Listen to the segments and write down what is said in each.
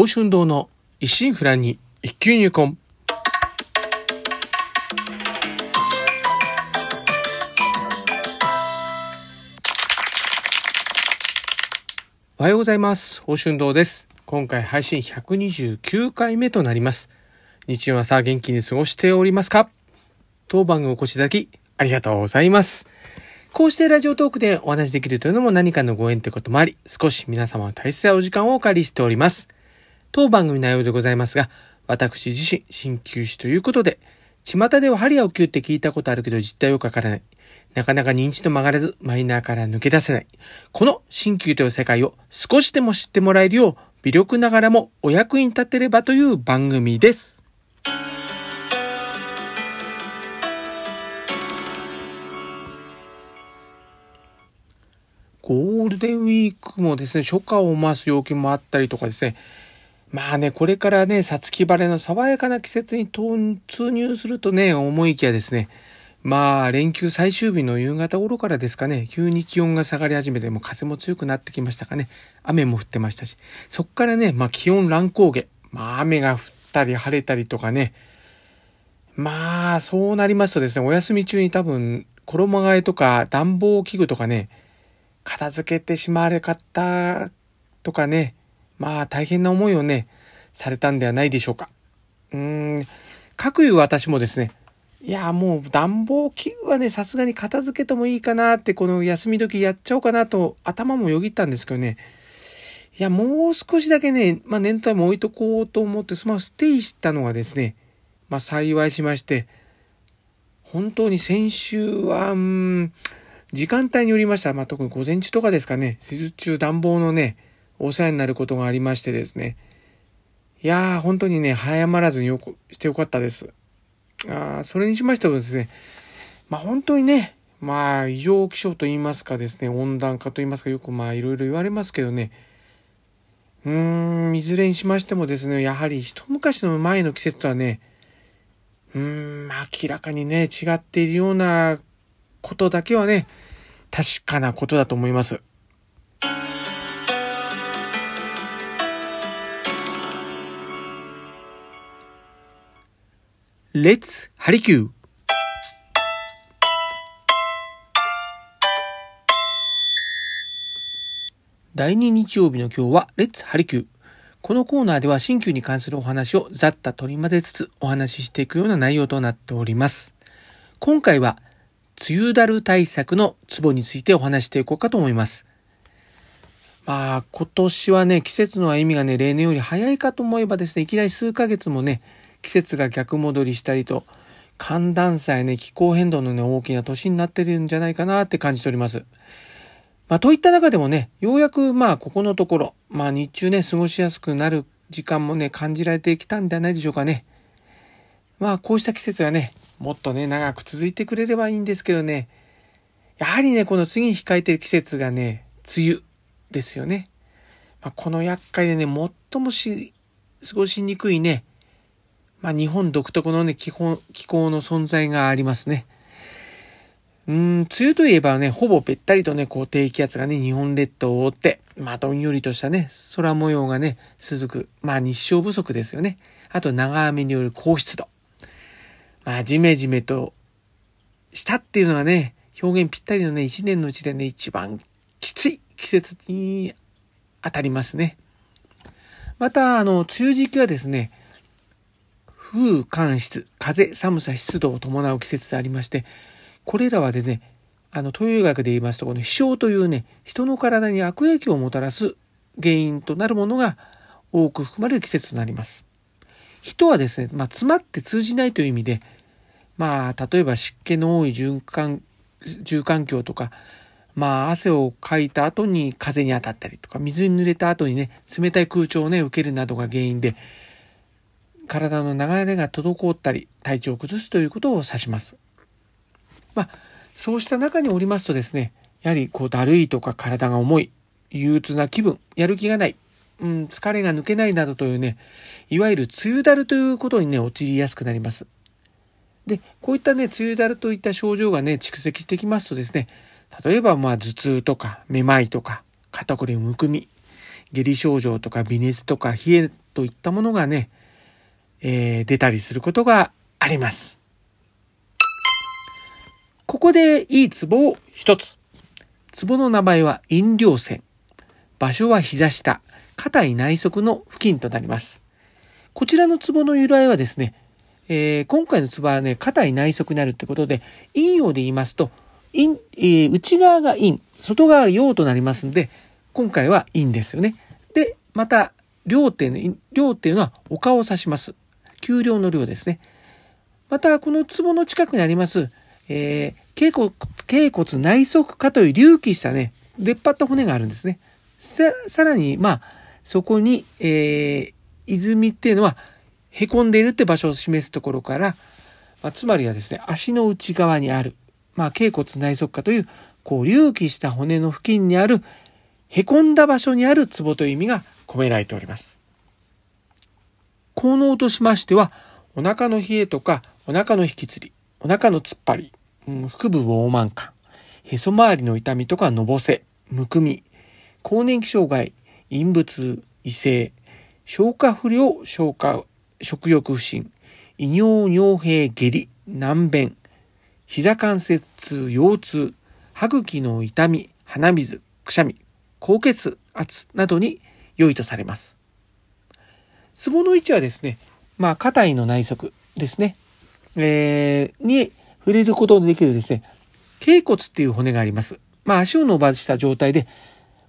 宝春堂の一心不乱に一級入魂。おはようございます。宝春堂です。今回配信129回目となります。日曜朝元気に過ごしておりますか？当番組お越しいただきありがとうございます。こうしてラジオトークでお話できるというのも何かのご縁ということもあり、少し皆様の大切なお時間をお借りしております。当番組内容でございますが、私自身、鍼灸師ということで、巷では針やお灸って聞いたことあるけど実態をかからない。なかなか認知度曲がらず、マイナーから抜け出せない。この鍼灸という世界を少しでも知ってもらえるよう、微力ながらもお役に立てればという番組です。ゴールデンウィークもですね、初夏を増す陽気もあったりとかですね、まあね、これからね、さつき晴れの爽やかな季節に突入するとね、思いきやですね、まあ、連休最終日の夕方頃からですかね、急に気温が下がり始めて、もう風も強くなってきましたかね。雨も降ってましたし、そっからね、まあ気温乱高下。まあ雨が降ったり晴れたりとかね。まあ、そうなりますとですね、お休み中に多分、衣替えとか暖房器具とかね、片付けてしまわれ方とかね、まあ大変な思いをね、されたんではないでしょうか。うーん、かくいう私もですね、いや、もう暖房器具はね、さすがに片付けてもいいかなって、この休み時やっちゃおうかなと頭もよぎったんですけどね。いや、もう少しだけね、まあ念頭も置いとこうと思って、そのステイしたのがですね、まあ幸いしまして、本当に先週は、うん、時間帯によりました。まあ特に午前中とかですかね、施術中暖房のね、お世話になることがありましてですね。いやー、本当にね、早まらずによくしてよかったです。あそれにしましてもですね、まあ本当にね、まあ異常気象と言いますかですね、温暖化と言いますかよくまあいろいろ言われますけどね、うーん、いずれにしましてもですね、やはり一昔の前の季節とはね、うーん、明らかにね、違っているようなことだけはね、確かなことだと思います。レッツハリキュー第2日曜日の今日はレッツハリキューこのコーナーでは新旧に関するお話をざっと取り混ぜつつお話ししていくような内容となっております。今回は梅雨だる対策のツボについてお話していこうかと思います。まあ今年はね季節の歩みがね例年より早いかと思えばですねいきなり数ヶ月もね季節が逆戻りしたりと、寒暖差やね、気候変動のね、大きな年になってるんじゃないかなって感じております。まあ、といった中でもね、ようやくまあ、ここのところ、まあ、日中ね、過ごしやすくなる時間もね、感じられてきたんではないでしょうかね。まあ、こうした季節がね、もっとね、長く続いてくれればいいんですけどね、やはりね、この次に控えてる季節がね、梅雨ですよね。まあ、この厄介でね、最もし、過ごしにくいね、まあ、日本独特のね、気候、気候の存在がありますね。うん、梅雨といえばね、ほぼべったりとね、こう低気圧がね、日本列島を覆って、まあ、どんよりとしたね、空模様がね、続く。まあ、日照不足ですよね。あと、長雨による高湿度。まあ、ジメジメとしたっていうのはね、表現ぴったりのね、一年のうちでね、一番きつい季節に当たりますね。また、あの、梅雨時期はですね、風、寒湿、風、寒さ、湿度を伴う季節でありまして、これらはですね、あの、東洋医学で言いますと、この飛翔というね、人の体に悪影響をもたらす原因となるものが多く含まれる季節となります。人はですね、まあ、詰まって通じないという意味で、まあ、例えば湿気の多い循環、住環境とか、まあ、汗をかいた後に風に当たったりとか、水に濡れた後にね、冷たい空調をね、受けるなどが原因で、体の流れが滞ったり体調を崩すということを指します。まあそうした中におりますとですねやはりこうだるいとか体が重い憂鬱な気分やる気がない、うん、疲れが抜けないなどというねいわゆる梅雨だるということにね陥りやすくなります。でこういったね梅雨だるといった症状がね蓄積してきますとですね例えばまあ頭痛とかめまいとか肩こりむくみ下痢症状とか微熱とか冷えといったものがね、えー、出たりすることがあります。ここでいいツボを一つ。ツボの名前は飲料線。場所は膝下、硬い内側の付近となります。こちらのツボの由来はですね、えー、今回のツボはね、硬い内側になるってことで、陰陽で言いますと、陰、えー、内側が陰、外側が陽となりますんで、今回は陰ですよね。で、また、量っていうの、量っていうのは丘を指します。丘陵の量ですね。また、この壺の近くにあります、えー、頸骨、頸骨内側下という隆起したね、出っ張った骨があるんですね。さ、さらに、まあ、そこに、えー、泉っていうのは、凹んでいるって場所を示すところから、まあ、つまりはですね、足の内側にある、まあ、頸骨内側下という、こう、隆起した骨の付近にある、凹んだ場所にあるツボという意味が込められております。効能としましては、お腹の冷えとか、お腹の引きつり、お腹の突っ張り、腹部膨満感、へそ周りの痛みとかのぼせ、むくみ、更年期障害、陰部痛、異性、消化不良、消化、食欲不振、胃尿尿閉下痢、難便、膝関節痛、腰痛、歯茎の痛み、鼻水、くしゃみ、高血圧などに良いとされます。ツボの位置はですね、まあ、肩位の内側ですね、えー、に触れることのできるですね、頸骨っていう骨があります。まあ、足を伸ばした状態で、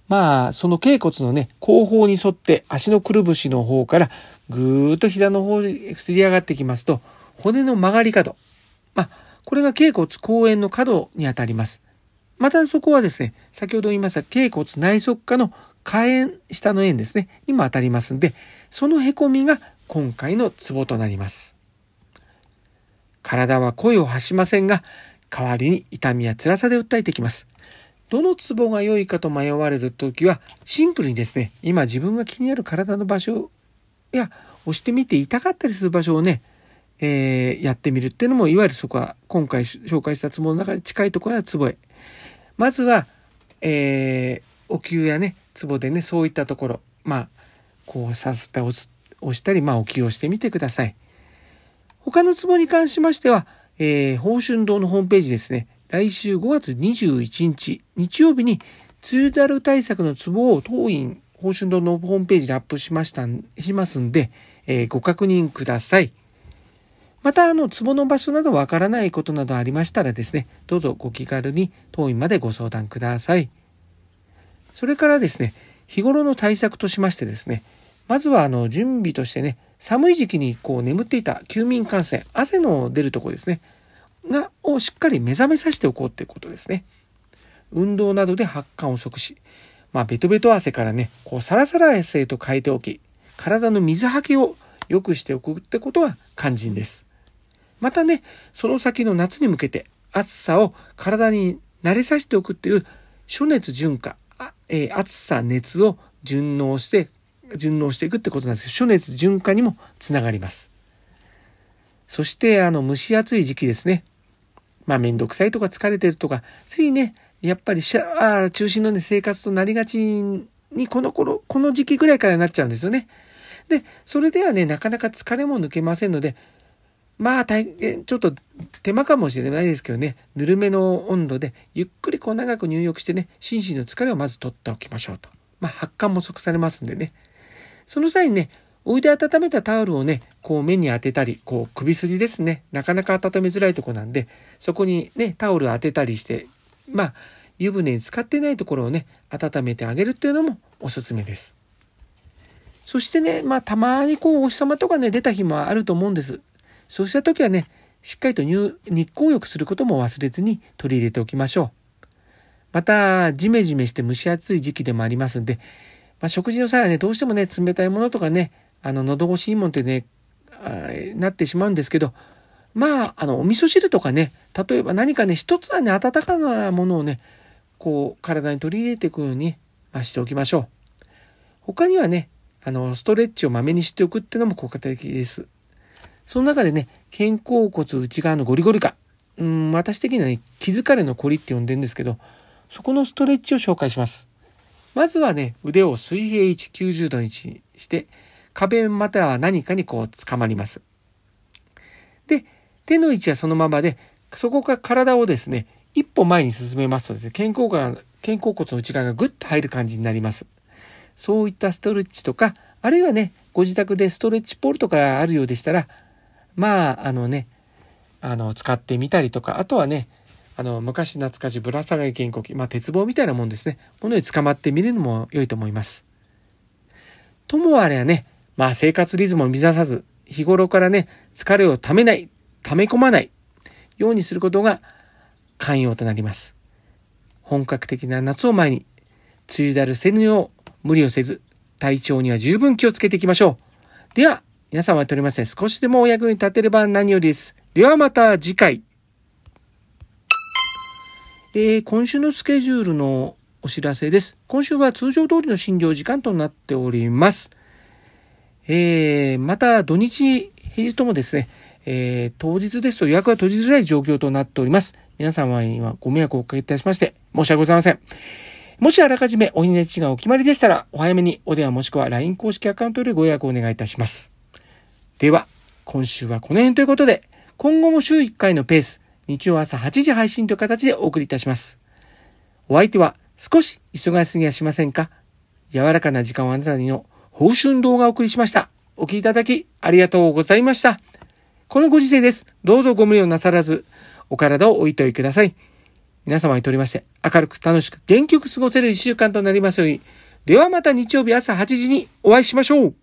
まあ、その頸骨のね、後方に沿って足のくるぶしの方からぐーっと膝の方にすり上がってきますと、骨の曲がり角。まあ、これが頸骨後円の角にあたります。またそこはですね、先ほど言いました頸骨内側下の下円、下の円ですね、にも当たりますんで、その凹みが今回のツボとなります。体は声を発しませんが、代わりに痛みや辛さで訴えてきます。どのツボが良いかと迷われる時は、シンプルにですね、今自分が気になる体の場所や、押してみて痛かったりする場所をね、えー、やってみるっていうのも、いわゆるそこは今回紹介したツボの中で近いところはツボへ。まずは、えー、お灸やね、ツボでね、そういったところ、まあ、こうさすった押したり、まあ、お灸をしてみてください。他のツボに関しましては、えー、宝春堂のホームページですね、来週5月21日、日曜日に、梅雨だる対策のツボを当院、宝春堂のホームページでアップしました、しますんで、えー、ご確認ください。また、あの、ツボの場所などわからないことなどありましたらですね、どうぞご気軽に当院までご相談ください。それからですね、日頃の対策としましてですね、まずはあの準備としてね、寒い時期にこう眠っていた休眠感染、汗の出るとこですね、が、をしっかり目覚めさせておこうっていうことですね。運動などで発汗を即し、まあ、ベトベト汗からね、こうサラサラ汗へと変えておき、体の水はけを良くしておくってことは肝心です。またね、その先の夏に向けて暑さを体に慣れさせておくっていう暑熱順化、えー、暑さ、熱を順応して、順応していくってことなんですけど、暑熱順化にもつながります。そして、あの、蒸し暑い時期ですね。まあ、めんどくさいとか疲れてるとか、ついね、やっぱりシャワー中心のね、生活となりがちに、この頃、この時期ぐらいからなっちゃうんですよね。で、それではね、なかなか疲れも抜けませんので、まあ大変、ちょっと手間かもしれないですけどね、ぬるめの温度でゆっくりこう長く入浴してね、心身の疲れをまず取っておきましょうと。まあ発汗も即されますんでね。その際にね、お湯で温めたタオルをね、こう目に当てたり、こう首筋ですね、なかなか温めづらいとこなんで、そこにね、タオルを当てたりして、まあ、湯船に浸かってないところをね、温めてあげるっていうのもおすすめです。そしてね、まあ、たまにこう、お日様とかね、出た日もあると思うんです。そうした時はね、しっかりと日光浴することも忘れずに取り入れておきましょう。また、ジメジメして蒸し暑い時期でもありますんで、まあ、食事の際はね、どうしてもね、冷たいものとかね、あの、喉越しいもんってね、なってしまうんですけど、まあ、あの、お味噌汁とかね、例えば何かね、一つはね、温かなものをね、こう、体に取り入れていくように、まあ、しておきましょう。他にはね、あの、ストレッチをまめにしておくっていうのも効果的です。その中でね、肩甲骨内側のゴリゴリ感。うん、私的にはね、気疲れのコリって呼んでるんですけど、そこのストレッチを紹介します。まずはね、腕を水平位置90度にして、壁または何かにこう捕まります。で、手の位置はそのままで、そこから体をですね、一歩前に進めますとですね、肩甲骨肩甲骨の内側がグッと入る感じになります。そういったストレッチとか、あるいはね、ご自宅でストレッチポールとかあるようでしたら、まあ、あのね、あの、使ってみたりとか、あとはね、あの、昔懐かしいぶら下がり肩甲筋、まあ、鉄棒みたいなもんですね。ものように捕まってみるのも良いと思います。ともあれはね、まあ、生活リズムを乱さず、日頃からね、疲れをためない、溜め込まないようにすることが寛容となります。本格的な夏を前に、梅雨だるせぬよう無理をせず、体調には十分気をつけていきましょう。では、皆様にとりません。少しでもお役に立てれば何よりです。ではまた次回。えー、今週のスケジュールのお知らせです。今週は通常通りの診療時間となっております。えー、また土日、平日ともですね、えー、当日ですと予約が取りづらい状況となっております。皆様にはご迷惑をおかけいたしまして、申し訳ございません。もしあらかじめお日にちがお決まりでしたら、お早めにお電話もしくは LINE 公式アカウントよりご予約をお願いいたします。では、今週はこの辺ということで、今後も週1回のペース、日曜朝8時配信という形でお送りいたします。お相手は少し忙しすぎはしませんか？柔らかな時間をあなたにの報春動画をお送りしました。お聴きいただきありがとうございました。このご時世です。どうぞご無理をなさらず、お体をおいといください。皆様にとりまして、明るく楽しく元気よく過ごせる一週間となりますように。ではまた日曜日朝8時にお会いしましょう。